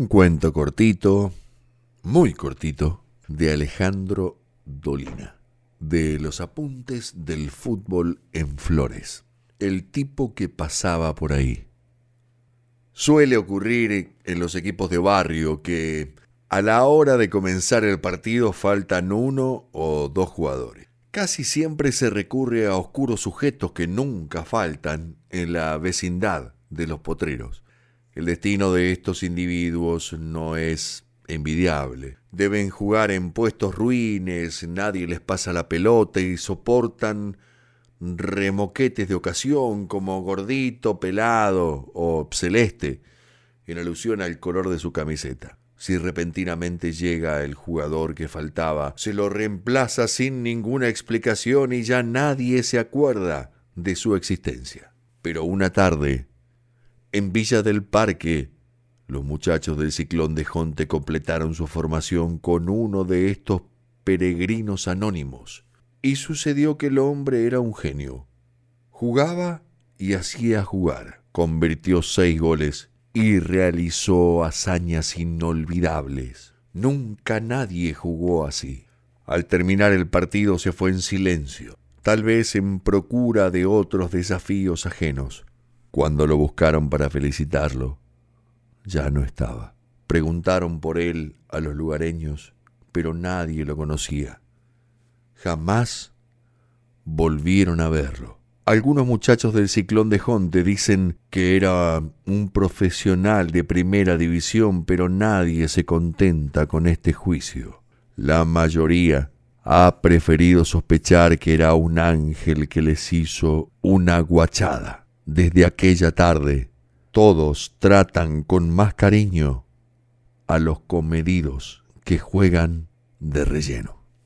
Un cuento cortito, muy cortito, de Alejandro Dolina, de los apuntes del fútbol en Flores, el tipo que pasaba por ahí. Suele ocurrir en los equipos de barrio que a la hora de comenzar el partido faltan uno o dos jugadores. Casi siempre se recurre a oscuros sujetos que nunca faltan en la vecindad de los potreros. El destino de estos individuos no es envidiable. Deben jugar en puestos ruines, nadie les pasa la pelota y soportan remoquetes de ocasión como gordito, pelado o celeste, en alusión al color de su camiseta. Si repentinamente llega el jugador que faltaba, se lo reemplaza sin ninguna explicación y ya nadie se acuerda de su existencia. Pero una tarde, en Villa del Parque, los muchachos del Ciclón de Jonte completaron su formación con uno de estos peregrinos anónimos. Y sucedió que el hombre era un genio. Jugaba y hacía jugar. Convirtió seis goles y realizó hazañas inolvidables. Nunca nadie jugó así. Al terminar el partido se fue en silencio, tal vez en procura de otros desafíos ajenos. Cuando lo buscaron para felicitarlo, ya no estaba. Preguntaron por él a los lugareños, pero nadie lo conocía. Jamás volvieron a verlo. Algunos muchachos del Ciclón de Jonte dicen que era un profesional de primera división, pero nadie se contenta con este juicio. La mayoría ha preferido sospechar que era un ángel que les hizo una guachada. Desde aquella tarde, todos tratan con más cariño a los comedidos que juegan de relleno.